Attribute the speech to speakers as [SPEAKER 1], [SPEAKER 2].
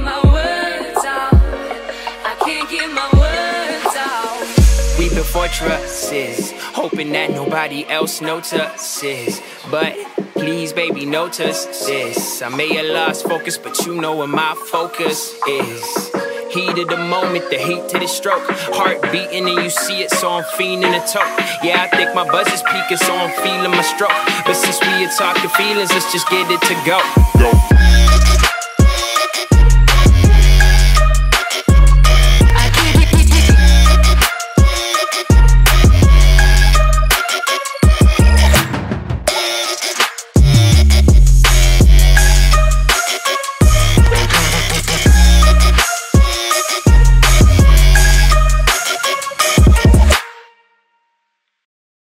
[SPEAKER 1] get. I can't get my words out.
[SPEAKER 2] We built fortresses, hoping that nobody else notices. But please, baby, notice this. I may have lost focus, but you know where my focus is. Heat of the moment, the heat to the stroke. Heart beating and you see it, so I'm fiending the toke. Yeah, I think my buzz is peaking, so I'm feeling my stroke. But since we are talking feelings, let's just get it to go.
[SPEAKER 3] Go.